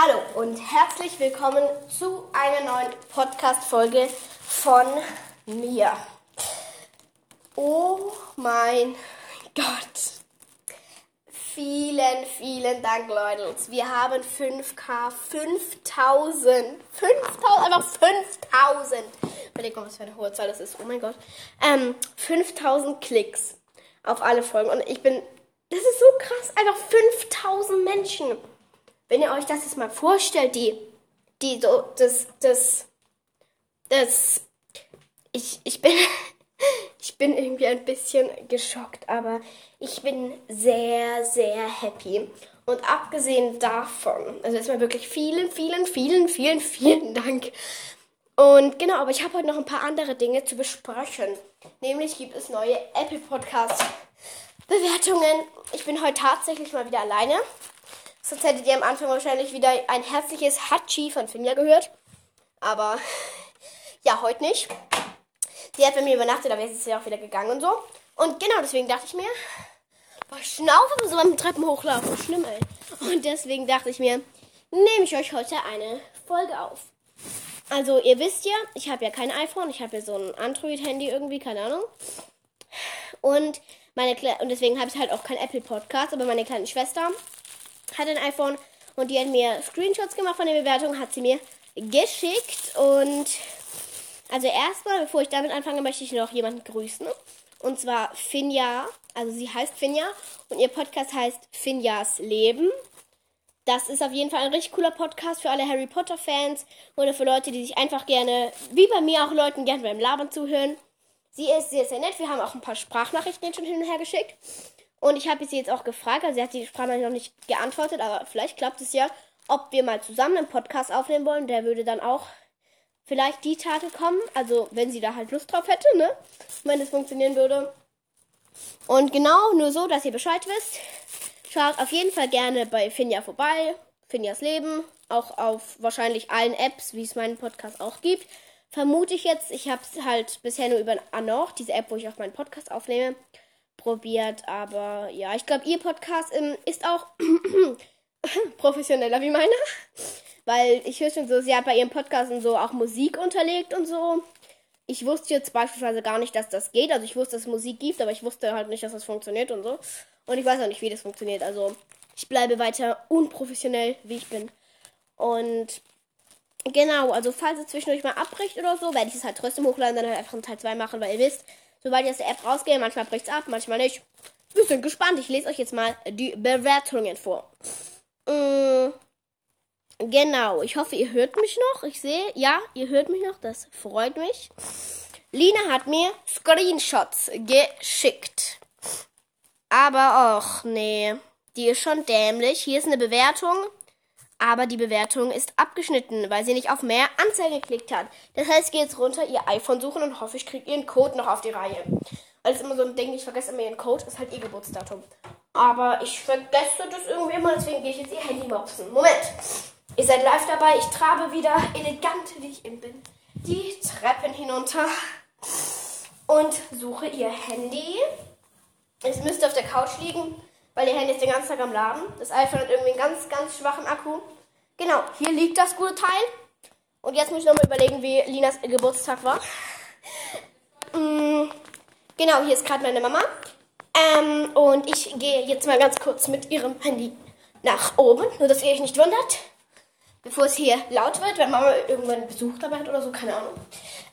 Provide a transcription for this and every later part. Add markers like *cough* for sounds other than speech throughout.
Hallo und herzlich willkommen zu einer neuen Podcast-Folge von mir. Oh mein Gott. Vielen, vielen Dank, Leute. Wir haben 5K, 5000, 5000, einfach 5000. Überlegt mal, was für eine hohe Zahl das ist. Oh mein Gott. Ähm, 5000 Klicks auf alle Folgen. Und ich bin, das ist so krass, einfach 5000 Menschen. Wenn ihr euch das jetzt mal vorstellt, die, die so, das, das, das, ich, ich bin, *laughs* ich bin irgendwie ein bisschen geschockt, aber ich bin sehr, sehr happy. Und abgesehen davon, also erstmal wirklich vielen, vielen, vielen, vielen, vielen Dank. Und genau, aber ich habe heute noch ein paar andere Dinge zu besprechen. Nämlich gibt es neue Apple Podcast Bewertungen. Ich bin heute tatsächlich mal wieder alleine. Sonst hättet ihr am Anfang wahrscheinlich wieder ein herzliches Hachi von Finja gehört. Aber *laughs* ja, heute nicht. Sie hat bei mir übernachtet, aber jetzt ist sie auch wieder gegangen und so. Und genau deswegen dachte ich mir, boah, Schnaufe so beim Treppen hochlaufen. Schlimm, ey. Und deswegen dachte ich mir, nehme ich euch heute eine Folge auf. Also, ihr wisst ja, ich habe ja kein iPhone, ich habe ja so ein Android-Handy irgendwie, keine Ahnung. Und meine Kle und deswegen habe ich halt auch kein Apple Podcast, aber meine kleine Schwester hat ein iPhone und die hat mir Screenshots gemacht von der Bewertung, hat sie mir geschickt. Und also erstmal, bevor ich damit anfange, möchte ich noch jemanden grüßen. Und zwar Finja. Also sie heißt Finja und ihr Podcast heißt Finjas Leben. Das ist auf jeden Fall ein richtig cooler Podcast für alle Harry Potter Fans oder für Leute, die sich einfach gerne, wie bei mir auch Leuten, gerne beim Labern zuhören. Sie ist sehr, sehr nett. Wir haben auch ein paar Sprachnachrichten schon hin und her geschickt. Und ich habe sie jetzt auch gefragt, also sie hat die Sprachnachricht noch nicht geantwortet, aber vielleicht klappt es ja, ob wir mal zusammen einen Podcast aufnehmen wollen. Der würde dann auch vielleicht die Tage kommen, also wenn sie da halt Lust drauf hätte, ne? Wenn es funktionieren würde. Und genau, nur so, dass ihr Bescheid wisst. Schaut auf jeden Fall gerne bei Finja vorbei. Finjas Leben. Auch auf wahrscheinlich allen Apps, wie es meinen Podcast auch gibt. Vermute ich jetzt. Ich habe es halt bisher nur über Anor, diese App, wo ich auch meinen Podcast aufnehme, probiert. Aber ja, ich glaube, ihr Podcast ähm, ist auch *clears throat* professioneller wie meiner. Weil ich höre schon so, sie hat bei ihrem Podcast und so auch Musik unterlegt und so. Ich wusste jetzt beispielsweise gar nicht, dass das geht. Also ich wusste, dass es Musik gibt, aber ich wusste halt nicht, dass das funktioniert und so. Und ich weiß auch nicht, wie das funktioniert. Also ich bleibe weiter unprofessionell, wie ich bin. Und genau, also falls es zwischendurch mal abbricht oder so, werde ich es halt trotzdem hochladen, dann halt einfach einen Teil 2 machen, weil ihr wisst, sobald ich aus der App rausgehe, manchmal bricht es ab, manchmal nicht. Wir sind gespannt. Ich lese euch jetzt mal die Bewertungen vor. Mmh. Genau, ich hoffe, ihr hört mich noch. Ich sehe, ja, ihr hört mich noch. Das freut mich. Lina hat mir Screenshots geschickt. Aber och, nee, die ist schon dämlich. Hier ist eine Bewertung, aber die Bewertung ist abgeschnitten, weil sie nicht auf mehr Anzeige geklickt hat. Das heißt, ich gehe jetzt runter, ihr iPhone suchen und hoffe, ich kriege ihren Code noch auf die Reihe. Weil es immer so ein Ding, ich vergesse immer ihren Code, ist halt ihr Geburtsdatum. Aber ich vergesse das irgendwie immer, deswegen gehe ich jetzt ihr Handy mopsen. Moment. Ihr seid live dabei. Ich trabe wieder elegant, wie ich eben bin, die Treppen hinunter und suche ihr Handy. Es müsste auf der Couch liegen, weil ihr Handy ist den ganzen Tag am Laden. Das iPhone hat irgendwie einen ganz, ganz schwachen Akku. Genau, hier liegt das gute Teil. Und jetzt muss ich nochmal überlegen, wie Linas Geburtstag war. Mm, genau, hier ist gerade meine Mama. Ähm, und ich gehe jetzt mal ganz kurz mit ihrem Handy nach oben, nur dass ihr euch nicht wundert bevor es hier laut wird, wenn Mama irgendwann Besuch dabei hat oder so, keine Ahnung.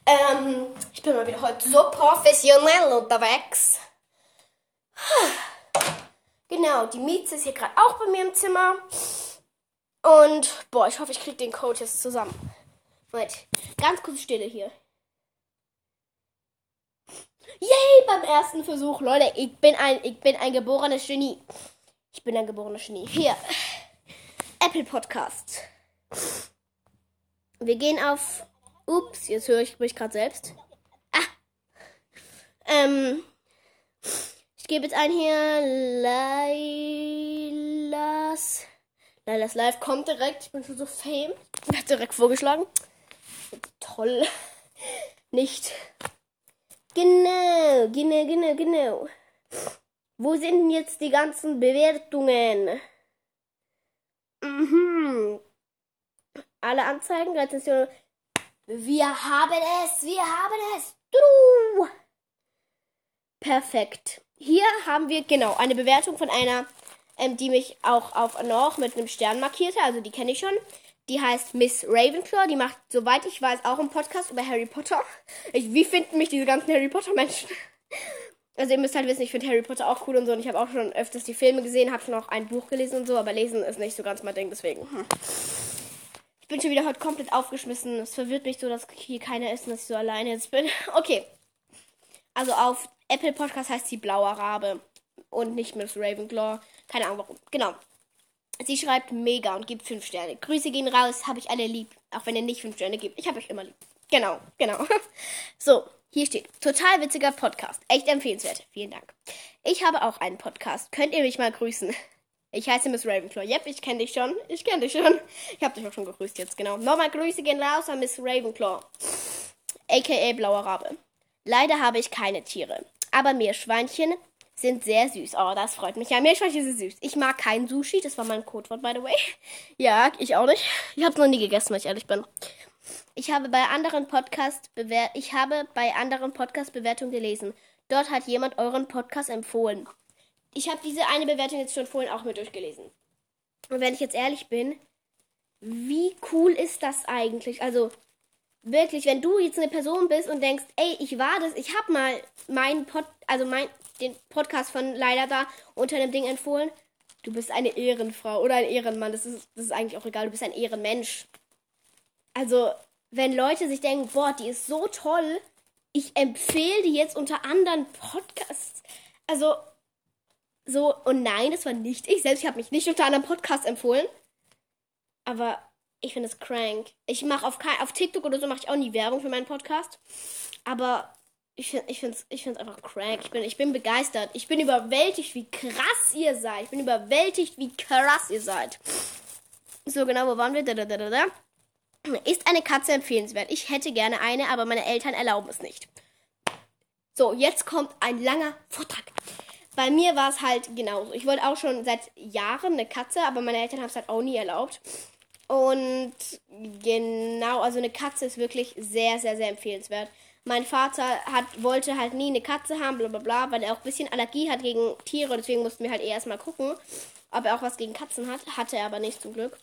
Ähm, ich bin mal wieder heute so professionell unterwegs. Genau, die Mieze ist hier gerade auch bei mir im Zimmer. Und, boah, ich hoffe, ich kriege den Code jetzt zusammen. Moment, ganz kurz Stille hier. Yay, beim ersten Versuch, Leute, ich bin ein, ich bin ein geborenes Genie. Ich bin ein geborenes Genie. Hier, Apple Podcast. Wir gehen auf. Ups, jetzt höre ich mich gerade selbst. Ah. Ähm. Ich gebe jetzt ein hier. Lailas. Lailas Live kommt direkt. Ich bin schon so fame. Wird direkt vorgeschlagen. Toll. Nicht. Genau, genau, genau, genau. Wo sind jetzt die ganzen Bewertungen? Mhm. alle Anzeigen, Rezensionen. Wir haben es, wir haben es. Du. Perfekt. Hier haben wir genau eine Bewertung von einer, ähm, die mich auch auf noch mit einem Stern markierte. Also die kenne ich schon. Die heißt Miss Ravenclaw. Die macht, soweit ich weiß, auch einen Podcast über Harry Potter. Ich, wie finden mich diese ganzen Harry Potter Menschen? *laughs* Also ihr müsst halt wissen, ich finde Harry Potter auch cool und so. Und ich habe auch schon öfters die Filme gesehen, habe schon auch ein Buch gelesen und so. Aber lesen ist nicht so ganz mein Ding, deswegen. Hm. Ich bin schon wieder heute komplett aufgeschmissen. Es verwirrt mich so, dass hier keiner ist und dass ich so alleine jetzt bin. *laughs* Okay. Also auf Apple Podcast heißt sie Blauer Rabe. Und nicht Miss Ravenclaw. Keine Ahnung warum. Genau. Sie schreibt mega und gibt 5 Sterne. Grüße gehen raus, habe ich alle lieb. Auch wenn ihr nicht 5 Sterne gibt. Ich habe euch immer lieb. Genau, genau. *laughs* So, hier steht, total witziger Podcast. Echt empfehlenswert. Vielen Dank. Ich habe auch einen Podcast. Könnt ihr mich mal grüßen? Ich heiße Miss Ravenclaw. Yep, ich kenne dich schon. Ich kenne dich schon. Ich habe dich auch schon gegrüßt jetzt, genau. Nochmal Grüße gehen raus an Miss Ravenclaw. A.k.a. Blauer Rabe. Leider habe ich keine Tiere. Aber Meerschweinchen sind sehr süß. Oh, das freut mich. Ja, Meerschweinchen sind süß. Ich mag kein Sushi. Das war mein Codewort, by the way. *laughs* Ja, ich auch nicht. Ich habe es noch nie gegessen, wenn ich ehrlich bin. Ich habe bei anderen Podcast ich habe bei anderen Podcast Bewertungen gelesen. Dort hat jemand euren Podcast empfohlen. Ich habe diese eine Bewertung jetzt schon vorhin auch mit durchgelesen. Und wenn ich jetzt ehrlich bin, wie cool ist das eigentlich? Also wirklich, wenn du jetzt eine Person bist und denkst, ey, ich war das, ich habe mal meinen Pod, also mein den Podcast von leider da unter dem Ding empfohlen. Du bist eine Ehrenfrau oder ein Ehrenmann, das ist, das ist eigentlich auch egal, du bist ein Ehrenmensch. Also, wenn Leute sich denken, boah, die ist so toll, ich empfehle die jetzt unter anderen Podcasts. Also, so, und nein, das war nicht ich selbst. Ich habe mich nicht unter anderem Podcasts empfohlen. Aber ich finde es crank. Ich mache auf, auf TikTok oder so mache ich auch nie Werbung für meinen Podcast. Aber ich finde finde ich einfach crank. Ich bin, ich bin begeistert. Ich bin überwältigt, wie krass ihr seid. Ich bin überwältigt, wie krass ihr seid. So, genau, wo waren wir? Da, da, da, da. Ist eine Katze empfehlenswert? Ich hätte gerne eine, aber meine Eltern erlauben es nicht. So, jetzt kommt ein langer Vortrag. Bei mir war es halt genauso. Ich wollte auch schon seit Jahren eine Katze, aber meine Eltern haben es halt auch nie erlaubt. Und genau, also eine Katze ist wirklich sehr, sehr, sehr empfehlenswert. Mein Vater hat, wollte halt nie eine Katze haben, bla bla bla, weil er auch ein bisschen Allergie hat gegen Tiere. Deswegen mussten wir halt erst mal gucken, ob er auch was gegen Katzen hat. Hatte er aber nicht zum Glück.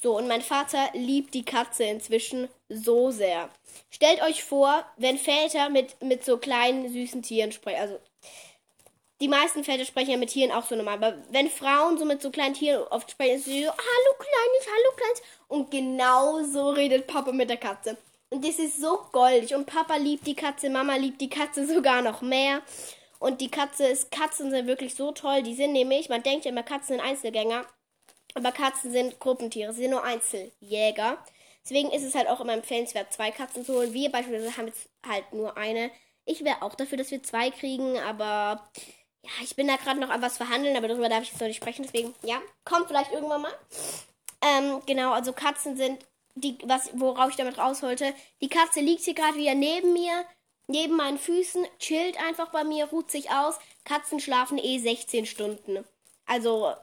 So, und mein Vater liebt die Katze inzwischen so sehr. Stellt euch vor, wenn Väter mit, mit so kleinen, süßen Tieren sprechen. Also, die meisten Väter sprechen ja mit Tieren auch so normal. Aber wenn Frauen so mit so kleinen Tieren oft sprechen, ist sie so, hallo Kleines, hallo Kleines. Und genau so redet Papa mit der Katze. Und das ist so goldig. Und Papa liebt die Katze, Mama liebt die Katze sogar noch mehr. Und die Katze ist, Katzen sind wirklich so toll. Die sind nämlich, man denkt ja immer, Katzen sind Einzelgänger. Aber Katzen sind Gruppentiere, sie sind nur Einzeljäger. Deswegen ist es halt auch immer empfehlenswert, zwei Katzen zu holen. Wir beispielsweise haben jetzt halt nur eine. Ich wäre auch dafür, dass wir zwei kriegen, aber ja, ich bin da gerade noch an was verhandeln, aber darüber darf ich jetzt noch nicht sprechen. Deswegen, ja, kommt vielleicht irgendwann mal. Ähm, genau, also Katzen sind, die, was, worauf ich damit raus wollte. Die Katze liegt hier gerade wieder neben mir, neben meinen Füßen, chillt einfach bei mir, ruht sich aus. Katzen schlafen eh 16 Stunden. Also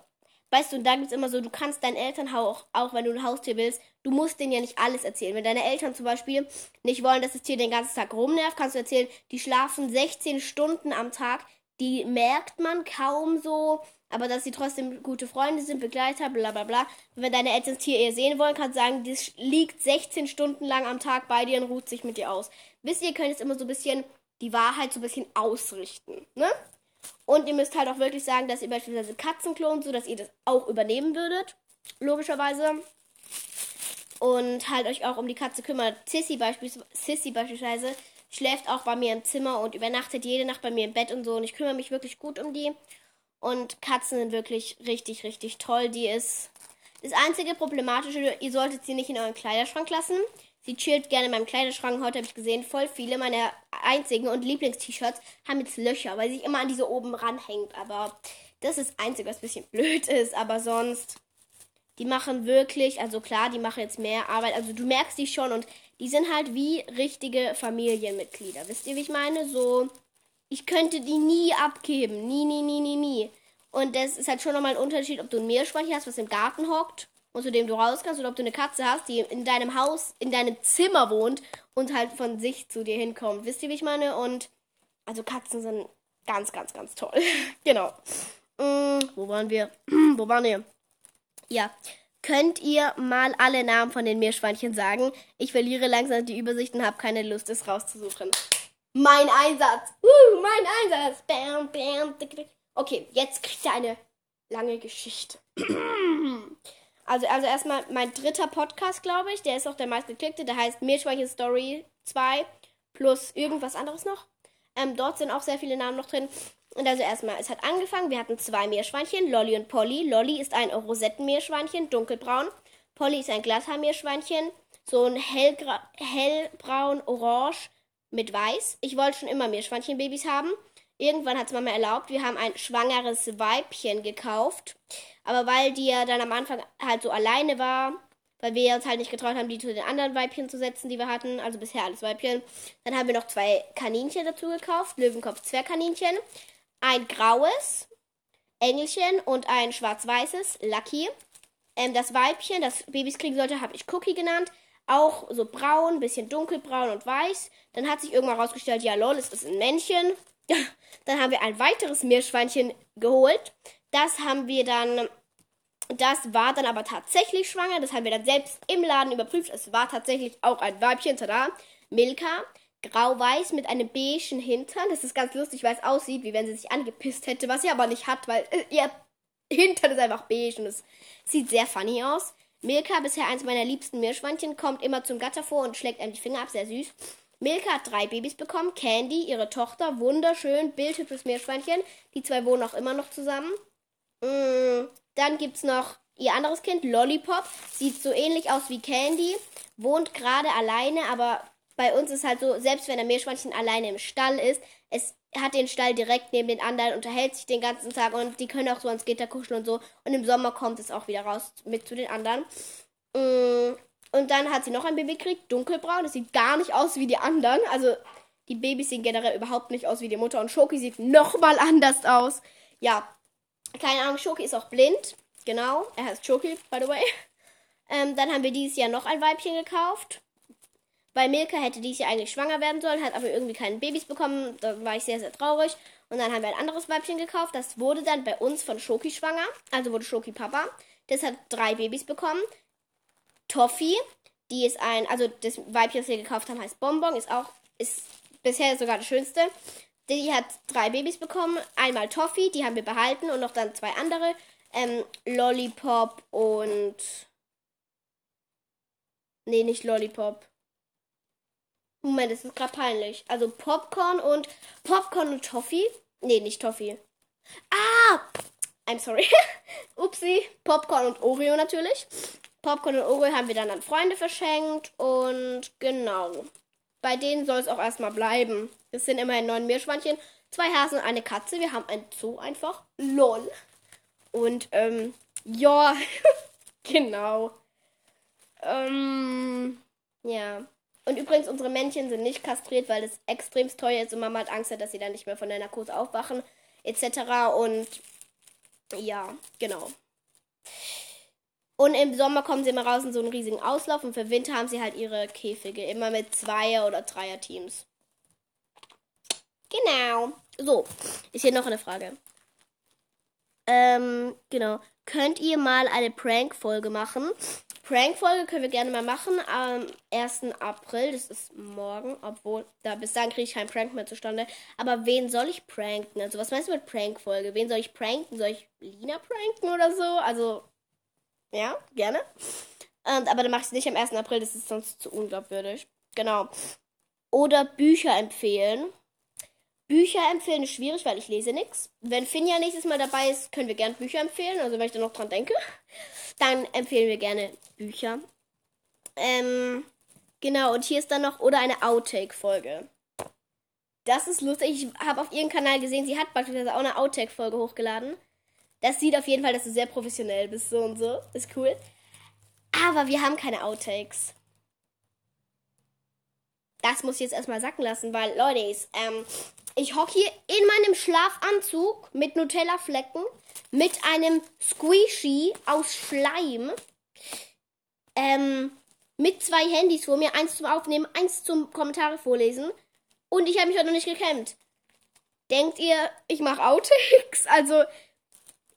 Weißt du, und da gibt es immer so, du kannst deinen Eltern auch, auch wenn du ein Haustier willst, du musst denen ja nicht alles erzählen. Wenn deine Eltern zum Beispiel nicht wollen, dass das Tier den ganzen Tag rumnervt, kannst du erzählen, die schlafen 16 Stunden am Tag. Die merkt man kaum so, aber dass sie trotzdem gute Freunde sind, Begleiter, bla bla bla. Wenn deine Eltern das Tier sehen wollen, kannst du sagen, das liegt 16 Stunden lang am Tag bei dir und ruht sich mit dir aus. Wisst ihr, ihr könnt jetzt immer so ein bisschen die Wahrheit so ein bisschen ausrichten, ne? Und ihr müsst halt auch wirklich sagen, dass ihr beispielsweise Katzen klont, so dass ihr das auch übernehmen würdet. Logischerweise. Und halt euch auch um die Katze kümmert. Sissy, beispiels Sissy beispielsweise schläft auch bei mir im Zimmer und übernachtet jede Nacht bei mir im Bett und so. Und ich kümmere mich wirklich gut um die. Und Katzen sind wirklich richtig, richtig toll. Die ist. Das einzige Problematische, ihr solltet sie nicht in euren Kleiderschrank lassen. Sie chillt gerne in meinem Kleiderschrank. Heute habe ich gesehen, voll viele meiner einzigen und Lieblings-T-Shirts haben jetzt Löcher, weil sie immer an diese oben ranhängt. Aber das ist das Einzige, was ein bisschen blöd ist. Aber sonst, die machen wirklich, also klar, die machen jetzt mehr Arbeit. Also du merkst die schon und die sind halt wie richtige Familienmitglieder. Wisst ihr, wie ich meine? So, ich könnte die nie abgeben. Nie, nie, nie, nie, nie. Und das ist halt schon nochmal ein Unterschied, ob du ein Meerschweinchen hast, was im Garten hockt und zu dem du raus kannst oder ob du eine Katze hast, die in deinem Haus, in deinem Zimmer wohnt und halt von sich zu dir hinkommt. Wisst ihr, wie ich meine? Und also Katzen sind ganz, ganz, ganz toll. *laughs* genau. Mm, wo waren wir? *clears throat* wo waren wir? Ja. Könnt ihr mal alle Namen von den Meerschweinchen sagen? Ich verliere langsam die Übersicht und habe keine Lust, es rauszusuchen. Mein Einsatz. Uh, mein Einsatz. Bam, bam. Okay, jetzt kriegt ihr eine lange Geschichte. *clears throat* Also, also erstmal mein dritter Podcast, glaube ich. Der ist auch der meistgeklickte. Der heißt Meerschweinchen Story 2 plus irgendwas anderes noch. Ähm, dort sind auch sehr viele Namen noch drin. Und also erstmal, es hat angefangen. Wir hatten zwei Meerschweinchen, Lolly und Polly. Lolly ist ein Rosettenmeerschweinchen, dunkelbraun. Polly ist ein Glashaarmeerschweinchen, so ein hellbraun, orange mit weiß. Ich wollte schon immer Meerschweinchenbabys haben. Irgendwann hat es Mama erlaubt. Wir haben ein schwangeres Weibchen gekauft. Aber weil die ja dann am Anfang halt so alleine war, weil wir uns halt nicht getraut haben, die zu den anderen Weibchen zu setzen, die wir hatten, also bisher alles Weibchen, dann haben wir noch zwei Kaninchen dazu gekauft, Löwenkopf Zwergkaninchen, ein graues Engelchen und ein schwarz-weißes Lucky. Ähm, das Weibchen, das Babys kriegen sollte, habe ich Cookie genannt. Auch so braun, bisschen dunkelbraun und weiß. Dann hat sich irgendwann rausgestellt, ja lol, es ist ein Männchen. *laughs* Dann haben wir ein weiteres Meerschweinchen geholt. Das haben wir dann, das war dann aber tatsächlich schwanger. Das haben wir dann selbst im Laden überprüft. Es war tatsächlich auch ein Weibchen, tada. Milka, grau-weiß mit einem beigen Hintern. Das ist ganz lustig, weil es aussieht, wie wenn sie sich angepisst hätte, was sie aber nicht hat, weil äh, ihr Hintern ist einfach beige und es sieht sehr funny aus. Milka, bisher eins meiner liebsten Meerschweinchen, kommt immer zum Gatter vor und schlägt einem die Finger ab, sehr süß. Milka hat drei Babys bekommen. Candy, ihre Tochter, wunderschön, bildhübsches Meerschweinchen. Die zwei wohnen auch immer noch zusammen. Mm, dann gibt es noch ihr anderes Kind, Lollipop. Sieht so ähnlich aus wie Candy. Wohnt gerade alleine, aber bei uns ist halt so, selbst wenn ein Meerschweinchen alleine im Stall ist, es hat den Stall direkt neben den anderen, unterhält sich den ganzen Tag und die können auch so ans Gitter kuscheln und so. Und im Sommer kommt es auch wieder raus mit zu den anderen. Mm, und dann hat sie noch ein Baby gekriegt, dunkelbraun. Das sieht gar nicht aus wie die anderen. Also die Babys sehen generell überhaupt nicht aus wie die Mutter. Und Schoki sieht nochmal *laughs* anders aus. Ja, keine Ahnung, Schoki ist auch blind. Genau, er heißt Schoki, by the way. Ähm, dann haben wir dieses Jahr noch ein Weibchen gekauft. Weil Milka hätte dieses Jahr eigentlich schwanger werden sollen, hat aber irgendwie keine Babys bekommen. Da war ich sehr, sehr traurig. Und dann haben wir ein anderes Weibchen gekauft. Das wurde dann bei uns von Schoki schwanger. Also wurde Schoki Papa. Das hat drei Babys bekommen. Toffee, die ist ein, also das Weibchen, das wir gekauft haben, heißt Bonbon, ist auch, ist bisher sogar das schönste. Die hat drei Babys bekommen. Einmal Toffee, die haben wir behalten und noch dann zwei andere. Ähm, Lollipop und. Nee, nicht Lollipop. Moment, das ist gerade peinlich. Also Popcorn und. Popcorn und Toffee. Nee, nicht Toffee. Ah! I'm sorry. *laughs* Upsi. Popcorn und Oreo natürlich. Popcorn und Oreo haben wir dann an Freunde verschenkt und genau. Bei denen soll es auch erstmal bleiben. Es sind immerhin neun Meerschweinchen, zwei Hasen und eine Katze. Wir haben ein Zoo einfach. Lol. Und ähm, ja, *laughs* genau. Ähm, ja. Und übrigens, unsere Männchen sind nicht kastriert, weil es extrem teuer ist und Mama hat Angst, dass sie dann nicht mehr von der Narkose aufwachen, etc. Und ja, genau. Und im Sommer kommen sie immer raus in so einen riesigen Auslauf und für Winter haben sie halt ihre Käfige. Immer mit Zweier- oder Dreier-Teams. Genau. So, ist hier noch eine Frage. Ähm, genau. Könnt ihr mal eine Prank-Folge machen? Prank-Folge können wir gerne mal machen am 1. April. Das ist morgen, obwohl, da bis dann kriege ich keinen Prank mehr zustande. Aber wen soll ich pranken? Also, was meinst du mit Prank-Folge? Wen soll ich pranken? Soll ich Lina pranken oder so? Also, ja, gerne. Und, aber dann mache ich es nicht am 1. April, das ist sonst zu unglaubwürdig. Genau. Oder Bücher empfehlen. Bücher empfehlen ist schwierig, weil ich lese nichts. Wenn Finja nächstes Mal dabei ist, können wir gerne Bücher empfehlen. Also wenn ich da noch dran denke, dann empfehlen wir gerne Bücher. Ähm, genau, und hier ist dann noch oder eine Outtake-Folge. Das ist lustig. Ich habe auf ihrem Kanal gesehen, sie hat beispielsweise auch eine Outtake-Folge hochgeladen. Das sieht auf jeden Fall, dass du sehr professionell bist, so und so. Ist cool. Aber wir haben keine Outtakes. Das muss ich jetzt erstmal sacken lassen, weil, Leute, ähm, ich hocke hier in meinem Schlafanzug mit Nutella-Flecken, mit einem Squishy aus Schleim. ähm, mit zwei Handys vor mir, eins zum Aufnehmen, eins zum Kommentare vorlesen. Und ich habe mich heute noch nicht gekämmt. Denkt ihr, ich mache Outtakes? *laughs* Also,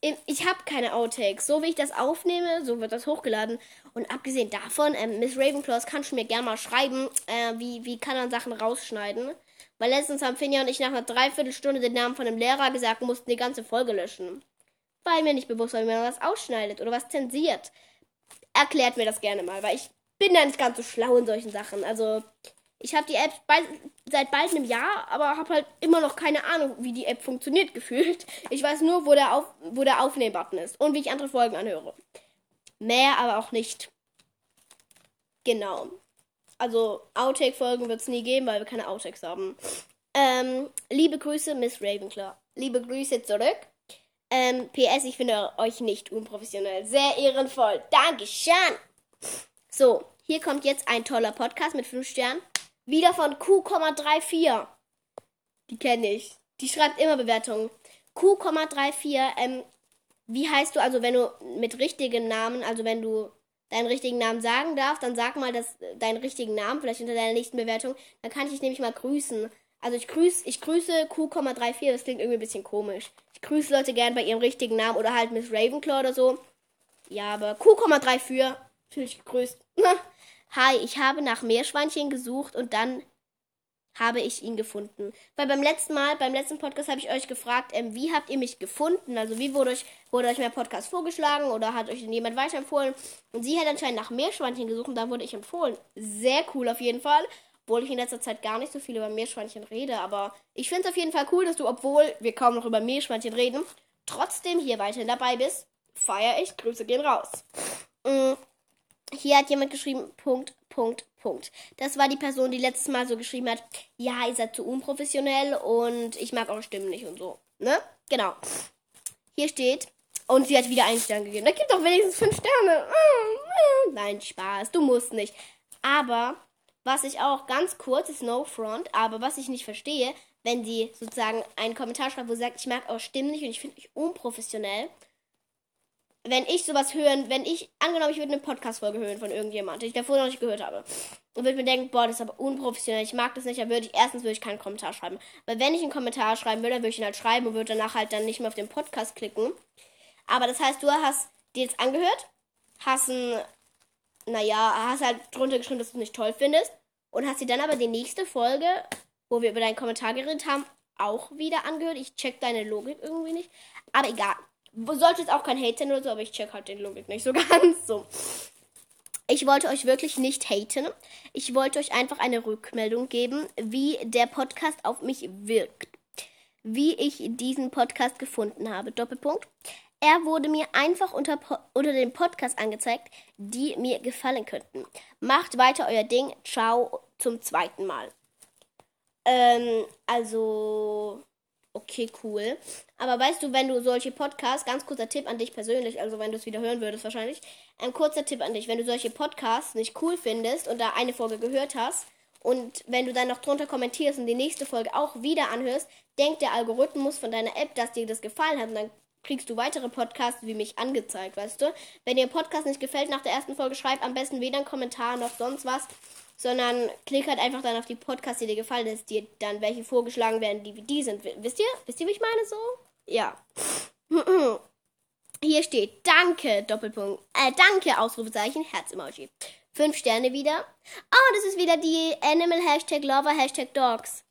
ich habe keine Outtakes. So wie ich das aufnehme, so wird das hochgeladen. Und abgesehen davon, ähm, Miss Ravenclaw, kannst du mir gerne mal schreiben, äh, wie, wie kann man Sachen rausschneiden. Weil letztens haben Finja und ich nach einer Dreiviertelstunde den Namen von einem Lehrer gesagt, mussten die ganze Folge löschen. Weil mir nicht bewusst war, wie man was ausschneidet oder was zensiert. Erklärt mir das gerne mal, weil ich bin da nicht ganz so schlau in solchen Sachen. Also, ich habe die App bei, seit bald einem Jahr, aber habe halt immer noch keine Ahnung, wie die App funktioniert *laughs* gefühlt. Ich weiß nur, wo der, Auf, wo der Aufnehmen-Button ist und wie ich andere Folgen anhöre. Mehr aber auch nicht. Genau. Also Outtake-Folgen wird es nie geben, weil wir keine Outtakes haben. Ähm, liebe Grüße, Miss Ravenclaw. Liebe Grüße zurück. Ähm, PS, ich finde euch nicht unprofessionell. Sehr ehrenvoll. Dankeschön. So, hier kommt jetzt ein toller Podcast mit 5 Sternen. Wieder von Q,34. Die kenne ich. Die schreibt immer Bewertungen. Q,34, ähm, wie heißt du, also wenn du mit richtigen Namen, also wenn du deinen richtigen Namen sagen darfst, dann sag mal das, deinen richtigen Namen, vielleicht unter deiner nächsten Bewertung. Dann kann ich dich nämlich mal grüßen. Also ich grüße, ich grüße Q,34, das klingt irgendwie ein bisschen komisch. Ich grüße Leute gern bei ihrem richtigen Namen oder halt Miss Ravenclaw oder so. Ja, aber Q,34, natürlich gegrüßt. *laughs* Hi, ich habe nach Meerschweinchen gesucht und dann habe ich ihn gefunden. Weil beim letzten Mal, beim letzten Podcast habe ich euch gefragt, ähm, wie habt ihr mich gefunden? Also wie wurde euch, wurde euch mein Podcast vorgeschlagen oder hat euch jemand weiterempfohlen? Und sie hat anscheinend nach Meerschweinchen gesucht und dann wurde ich empfohlen. Sehr cool auf jeden Fall. Obwohl ich in letzter Zeit gar nicht so viel über Meerschweinchen rede. Aber ich finde es auf jeden Fall cool, dass du, obwohl wir kaum noch über Meerschweinchen reden, trotzdem hier weiterhin dabei bist. Feier ich. Grüße gehen raus. Mhm. Hier hat jemand geschrieben, Punkt, Punkt, Punkt. Das war die Person, die letztes Mal so geschrieben hat, ja, ihr seid zu unprofessionell und ich mag eure Stimmen nicht und so. Ne? Genau. Hier steht, und sie hat wieder einen Stern gegeben. Da gibt doch wenigstens fünf Sterne. Nein, Spaß, du musst nicht. Aber, was ich auch ganz kurz, ist No Front, aber was ich nicht verstehe, wenn sie sozusagen einen Kommentar schreibt, wo sie sagt, ich mag eure Stimmen nicht und ich finde euch unprofessionell, wenn ich sowas hören, wenn ich, angenommen, ich würde eine Podcast-Folge hören von irgendjemandem, die ich davor noch nicht gehört habe, und würde mir denken, boah, das ist aber unprofessionell, ich mag das nicht, dann würde ich, erstens würde ich keinen Kommentar schreiben. Weil wenn ich einen Kommentar schreiben würde, dann würde ich ihn halt schreiben und würde danach halt dann nicht mehr auf den Podcast klicken. Aber das heißt, du hast dir jetzt angehört, hast ein, naja, hast halt drunter geschrieben, dass du es nicht toll findest, und hast dir dann aber die nächste Folge, wo wir über deinen Kommentar geredet haben, auch wieder angehört. Ich check deine Logik irgendwie nicht. Aber egal sollte jetzt auch kein Hate sein oder so, aber ich check halt den Logik nicht so *laughs* ganz so. Ich wollte euch wirklich nicht haten. Ich wollte euch einfach eine Rückmeldung geben, wie der Podcast auf mich wirkt. Wie ich diesen Podcast gefunden habe. Doppelpunkt. Er wurde mir einfach unter, unter dem Podcast angezeigt, die mir gefallen könnten. Macht weiter euer Ding. Ciao zum zweiten Mal. Ähm, also okay, cool. Aber weißt du, wenn du solche Podcasts, ganz kurzer Tipp an dich persönlich, also wenn du es wieder hören würdest wahrscheinlich, ein kurzer Tipp an dich, wenn du solche Podcasts nicht cool findest und da eine Folge gehört hast und wenn du dann noch drunter kommentierst und die nächste Folge auch wieder anhörst, denkt der Algorithmus von deiner App, dass dir das gefallen hat und dann kriegst du weitere Podcasts wie mich angezeigt, weißt du? Wenn dir ein Podcast nicht gefällt nach der ersten Folge, schreib am besten weder einen Kommentar noch sonst was sondern klick halt einfach dann auf die Podcasts, die dir gefallen, dass dir dann welche vorgeschlagen werden, die wie die sind. Wisst ihr? Wisst ihr, wie ich meine so? Ja. *sniffs* Hier steht Danke, Doppelpunkt. Äh, danke, Ausrufezeichen, Herz-Emoji. Fünf Sterne wieder. Oh, das ist wieder die Animal Hashtag Lover Hashtag Dogs.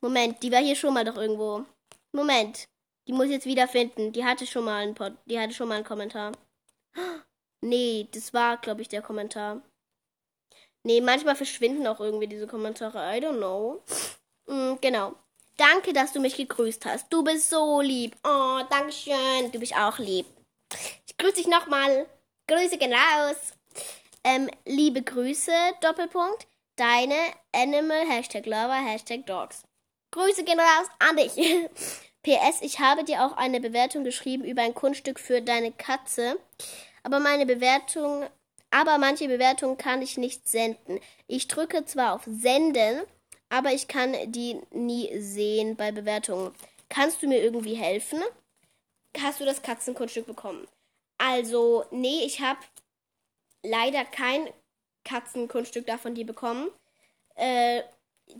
Moment, die war hier schon mal doch irgendwo. Moment. Die muss ich jetzt wieder finden. Die hatte schon mal einen Pod die hatte schon mal einen Kommentar. *gasps* Nee, das war, glaube ich, der Kommentar. Nee, manchmal verschwinden auch irgendwie diese Kommentare. I don't know. Mhm, genau. Danke, dass du mich gegrüßt hast. Du bist so lieb. Oh, danke schön. Du bist auch lieb. Ich grüße dich nochmal. Grüße gehen raus. Ähm, liebe Grüße, Doppelpunkt. Deine Animal, Hashtag Lover, Hashtag Dogs. Grüße gehen raus an dich. *laughs* PS, ich habe dir auch eine Bewertung geschrieben über ein Kunststück für deine Katze. Aber meine Bewertung aber manche Bewertungen kann ich nicht senden. Ich drücke zwar auf Senden, aber ich kann die nie sehen bei Bewertungen. Kannst du mir irgendwie helfen? Hast du das Katzenkunststück bekommen? Also, nee, ich habe leider kein Katzenkunststück da von dir bekommen. Äh,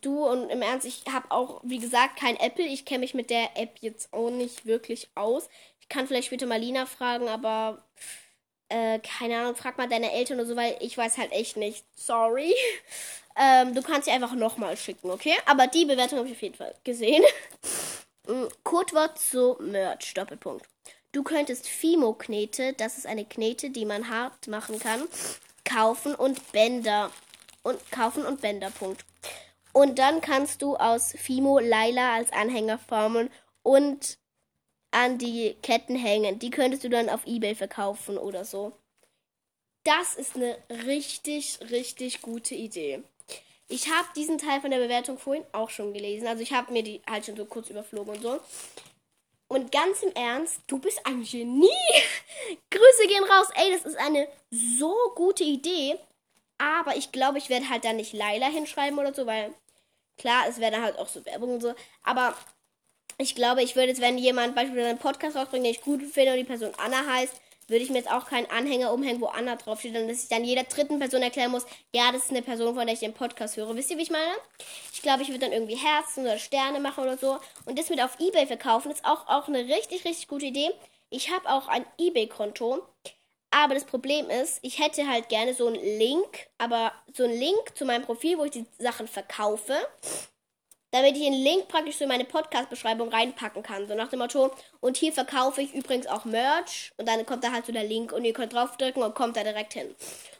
du und im Ernst, ich habe auch, wie gesagt, kein Apple. Ich kenne mich mit der App jetzt auch nicht wirklich aus. Ich kann vielleicht später mal Lina fragen, aber äh, keine Ahnung, frag mal deine Eltern oder so, weil ich weiß halt echt nicht. Sorry. *laughs* Ähm, du kannst sie einfach nochmal schicken, okay? Aber die Bewertung habe ich auf jeden Fall gesehen. *laughs* Mm, Codewort zu Merch, Doppelpunkt. Du könntest Fimo-Knete, das ist eine Knete, die man hart machen kann, kaufen und Bänder. Und kaufen und Bänder, Punkt. Und dann kannst du aus Fimo Laila als Anhänger formen und an die Ketten hängen. Die könntest du dann auf Ebay verkaufen oder so. Das ist eine richtig, richtig gute Idee. Ich habe diesen Teil von der Bewertung vorhin auch schon gelesen. Also ich habe mir die halt schon so kurz überflogen und so. Und ganz im Ernst, du bist ein Genie. *laughs* Grüße gehen raus. Ey, das ist eine so gute Idee. Aber ich glaube, ich werde halt da nicht Laila hinschreiben oder so, weil klar, es wäre dann halt auch so Werbung und so. Aber ich glaube, ich würde jetzt, wenn jemand beispielsweise einen Podcast rausbringt, den ich gut finde und die Person Anna heißt, würde ich mir jetzt auch keinen Anhänger umhängen, wo Anna draufsteht, dann dass ich dann jeder dritten Person erklären muss, ja, das ist eine Person, von der ich den Podcast höre. Wisst ihr, wie ich meine? Ich glaube, ich würde dann irgendwie Herzen oder Sterne machen oder so. Und das mit auf Ebay verkaufen ist auch, auch eine richtig, richtig gute Idee. Ich habe auch ein Ebay-Konto. Aber das Problem ist, ich hätte halt gerne so einen Link, aber so einen Link zu meinem Profil, wo ich die Sachen verkaufe damit ich den Link praktisch so in meine Podcast-Beschreibung reinpacken kann. So nach dem Motto, und hier verkaufe ich übrigens auch Merch und dann kommt da halt so der Link und ihr könnt draufdrücken und kommt da direkt hin.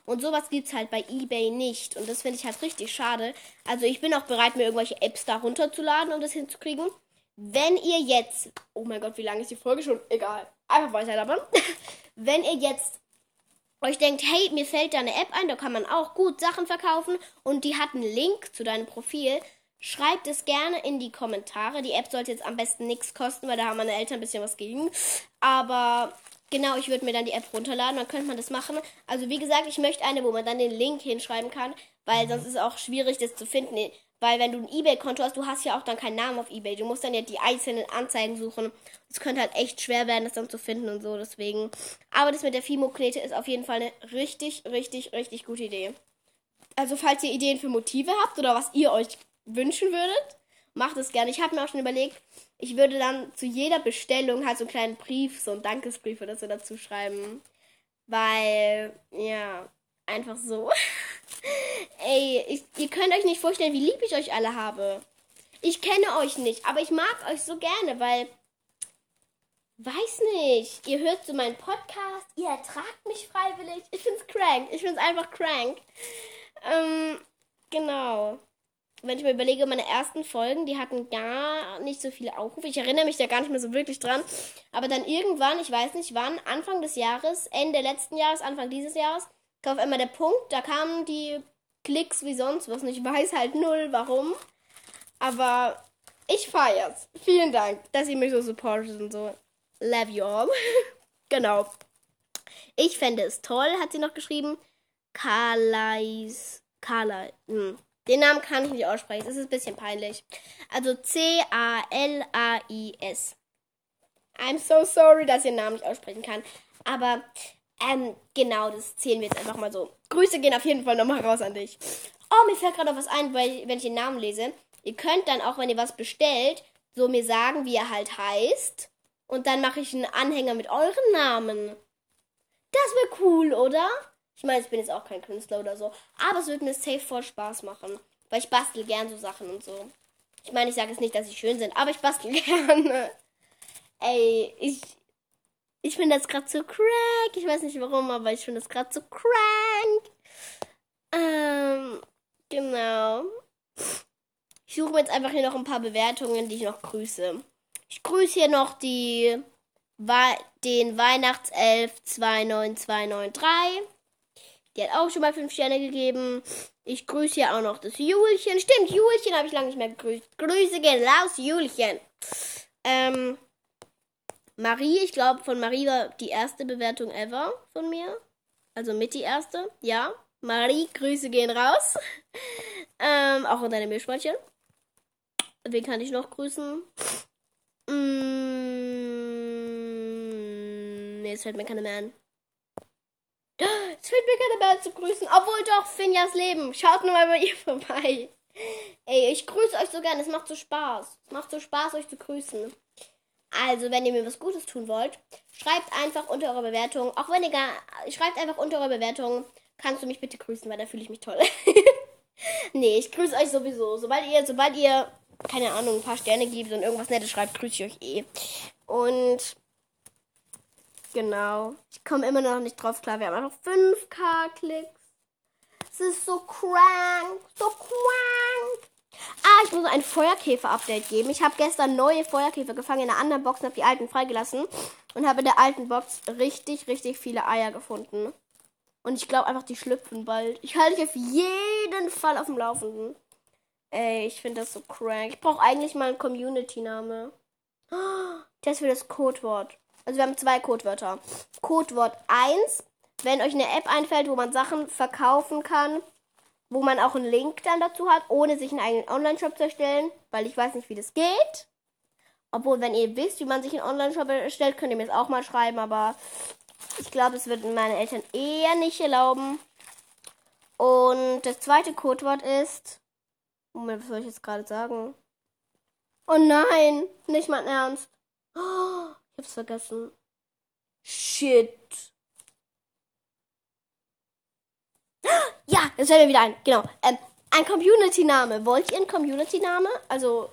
Und sowas gibt es halt bei eBay nicht und das finde ich halt richtig schade. Also ich bin auch bereit, mir irgendwelche Apps da runterzuladen, um das hinzukriegen. Wenn ihr jetzt, oh mein Gott, wie lange ist die Folge schon? Egal, einfach weiter labern. *laughs* Wenn ihr jetzt euch denkt, hey, mir fällt da eine App ein, da kann man auch gut Sachen verkaufen und die hat einen Link zu deinem Profil, Schreibt es gerne in die Kommentare. Die App sollte jetzt am besten nichts kosten, weil da haben meine Eltern ein bisschen was gegen. Aber genau, ich würde mir dann die App runterladen, dann könnte man das machen. Also wie gesagt, ich möchte eine, wo man dann den Link hinschreiben kann, weil sonst ist es auch schwierig, das zu finden. Weil wenn du ein Ebay-Konto hast, du hast ja auch dann keinen Namen auf Ebay. Du musst dann ja die einzelnen Anzeigen suchen. Es könnte halt echt schwer werden, das dann zu finden und so. Deswegen. Aber das mit der Fimo-Knete ist auf jeden Fall eine richtig, richtig, richtig gute Idee. Also falls ihr Ideen für Motive habt oder was ihr euch wünschen würdet, macht es gerne. Ich habe mir auch schon überlegt, ich würde dann zu jeder Bestellung halt so einen kleinen Brief, so einen Dankesbrief oder so dazu schreiben. Weil, ja, einfach so. *laughs* Ey, ich, ihr könnt euch nicht vorstellen, wie lieb ich euch alle habe. Ich kenne euch nicht, aber ich mag euch so gerne, weil, weiß nicht, ihr hört so meinen Podcast, ihr ertragt mich freiwillig. Ich find's crank, ich find's einfach crank. Ähm, genau wenn ich mir überlege, meine ersten Folgen, die hatten gar nicht so viele Aufrufe. Ich erinnere mich da gar nicht mehr so wirklich dran. Aber dann irgendwann, ich weiß nicht wann, Anfang des Jahres, Ende letzten Jahres, Anfang dieses Jahres, kam auf einmal der Punkt, da kamen die Klicks wie sonst was. Und ich weiß halt null, warum. Aber ich feier's. Vielen Dank, dass ihr mich so supportet und so. Love you all. *laughs* genau. Ich fände es toll, hat sie noch geschrieben. Carlais. Carla. Hm. Den Namen kann ich nicht aussprechen. Das ist ein bisschen peinlich. Also C-A-L-A-I-S. I'm so sorry, dass ich den Namen nicht aussprechen kann. Aber ähm, genau, das zählen wir jetzt einfach mal so. Grüße gehen auf jeden Fall nochmal raus an dich. Oh, mir fällt gerade noch was ein, weil, wenn ich den Namen lese. Ihr könnt dann auch, wenn ihr was bestellt, so mir sagen, wie er halt heißt. Und dann mache ich einen Anhänger mit euren Namen. Das wäre cool, oder? Ich meine, ich bin jetzt auch kein Künstler oder so. Aber es wird mir safe voll Spaß machen. Weil ich bastel gern so Sachen und so. Ich meine, ich sage jetzt nicht, dass sie schön sind, aber ich bastel *laughs* gerne. Ey, ich. Ich finde das gerade so crank. Ich weiß nicht warum, aber ich finde das gerade so crank. Ähm, genau. Ich suche mir jetzt einfach hier noch ein paar Bewertungen, die ich noch grüße. Ich grüße hier noch die, den Weihnachtself 29293. Die hat auch schon mal 5 Sterne gegeben. Ich grüße hier auch noch das Julchen. Stimmt, Julchen habe ich lange nicht mehr gegrüßt. Grüße gehen raus, Julchen. Ähm, Marie, ich glaube, von Marie war die erste Bewertung ever von mir. Also mit die erste. Ja. Marie, Grüße gehen raus. *laughs* ähm, auch an deine Meerschweinchen. Wen kann ich noch grüßen? Mm, nee, jetzt fällt mir keine mehr an. Bär zu grüßen. Obwohl doch, Finjas Leben. Schaut nur mal bei ihr *laughs* vorbei. Ey, ich grüße euch so gerne. Es macht so Spaß. Es macht so Spaß, euch zu grüßen. Also, wenn ihr mir was Gutes tun wollt, schreibt einfach unter eure Bewertung. Auch wenn ihr gar. Schreibt einfach unter eure Bewertung. Kannst du mich bitte grüßen, weil da fühle ich mich toll. *laughs* nee, ich grüße euch sowieso. Sobald ihr, sobald ihr, keine Ahnung, ein paar Sterne gibt und irgendwas Nettes schreibt, grüße ich euch eh. Und genau. Ich komme immer noch nicht drauf klar. Wir haben einfach 5k-Klicks. Es ist so crank. So crank. Ah, ich muss ein Feuerkäfer-Update geben. Ich habe gestern neue Feuerkäfer gefangen in einer anderen Box und habe die alten freigelassen. Und habe in der alten Box richtig, richtig viele Eier gefunden. Und ich glaube einfach, die schlüpfen bald. Ich halte dich auf jeden Fall auf dem Laufenden. Ey, ich finde das so crank. Ich brauche eigentlich mal einen Community-Name. *gasps* Das für das Codewort. Also wir haben zwei Codewörter. Codewort 1, wenn euch eine App einfällt, wo man Sachen verkaufen kann, wo man auch einen Link dann dazu hat, ohne sich einen eigenen Online-Shop zu erstellen, weil ich weiß nicht, wie das geht. Obwohl, wenn ihr wisst, wie man sich einen Online-Shop erstellt, könnt ihr mir das auch mal schreiben, aber ich glaube, es würden meine Eltern eher nicht erlauben. Und das zweite Codewort ist. Moment, was soll ich jetzt gerade sagen? Oh nein, nicht mein Ernst. Oh, hab's vergessen. Shit. Ja, jetzt fällt mir wieder ein. Genau. Ähm, ein Community-Name. Wollt ihr einen Community-Name? Also.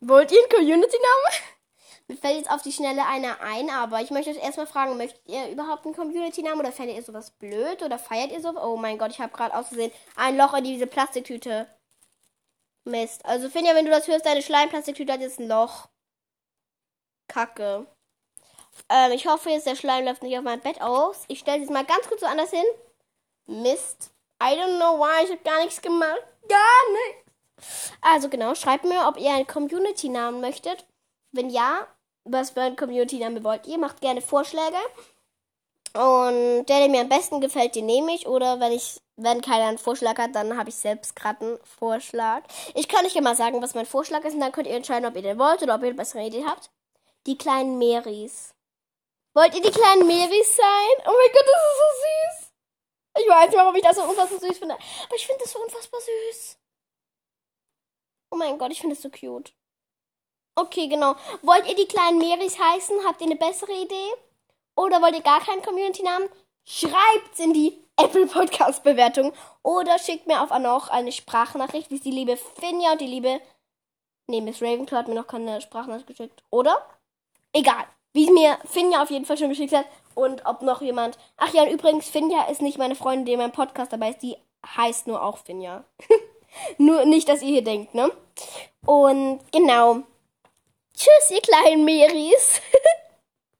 Wollt ihr einen Community-Name? *laughs* Mir fällt jetzt auf die Schnelle einer ein, aber ich möchte euch erstmal fragen, möchtet ihr überhaupt einen Community-Namen oder fändet ihr sowas blöd oder feiert ihr sowas? Oh mein Gott, ich habe gerade ausgesehen ein Loch in diese Plastiktüte. Mist. Also Finja, wenn du das hörst, deine Schleimplastiktüte hat jetzt ein Loch. Kacke. Ähm, ich hoffe jetzt, der Schleim läuft nicht auf mein Bett aus. Ich stelle es mal ganz kurz so anders hin. Mist. I don't know why. Ich habe gar nichts gemacht. Gar nichts. Also genau, schreibt mir, ob ihr einen Community-Namen möchtet. Wenn ja, was für ein Community-Name wollt ihr? Macht gerne Vorschläge. Und der, der mir am besten gefällt, den nehme ich. Oder wenn ich, wenn keiner einen Vorschlag hat, dann habe ich selbst gerade einen Vorschlag. Ich kann euch immer sagen, was mein Vorschlag ist. Und dann könnt ihr entscheiden, ob ihr den wollt oder ob ihr eine bessere Idee habt. Die kleinen Meris. Wollt ihr die kleinen Meris sein? Oh mein Gott, das ist so süß. Ich weiß nicht, warum ich das so unfassbar süß finde. Aber ich finde das so unfassbar süß. Oh mein Gott, ich finde das so cute. Okay, genau. Wollt ihr die kleinen Meris heißen? Habt ihr eine bessere Idee? Oder wollt ihr gar keinen Community-Namen? Schreibt's in die Apple Podcast Bewertung oder schickt mir auf noch eine Sprachnachricht, wie es die liebe Finja und die liebe Nee, Miss Ravenclaw hat mir noch keine Sprachnachricht geschickt, oder? Egal. Wie mir Finja auf jeden Fall schon geschickt hat und ob noch jemand. Ach ja, und übrigens Finja ist nicht meine Freundin, die in meinem Podcast dabei ist, die heißt nur auch Finja. *laughs* nur nicht, dass ihr hier denkt, ne? Und genau. Tschüss, ihr kleinen Meris. *laughs*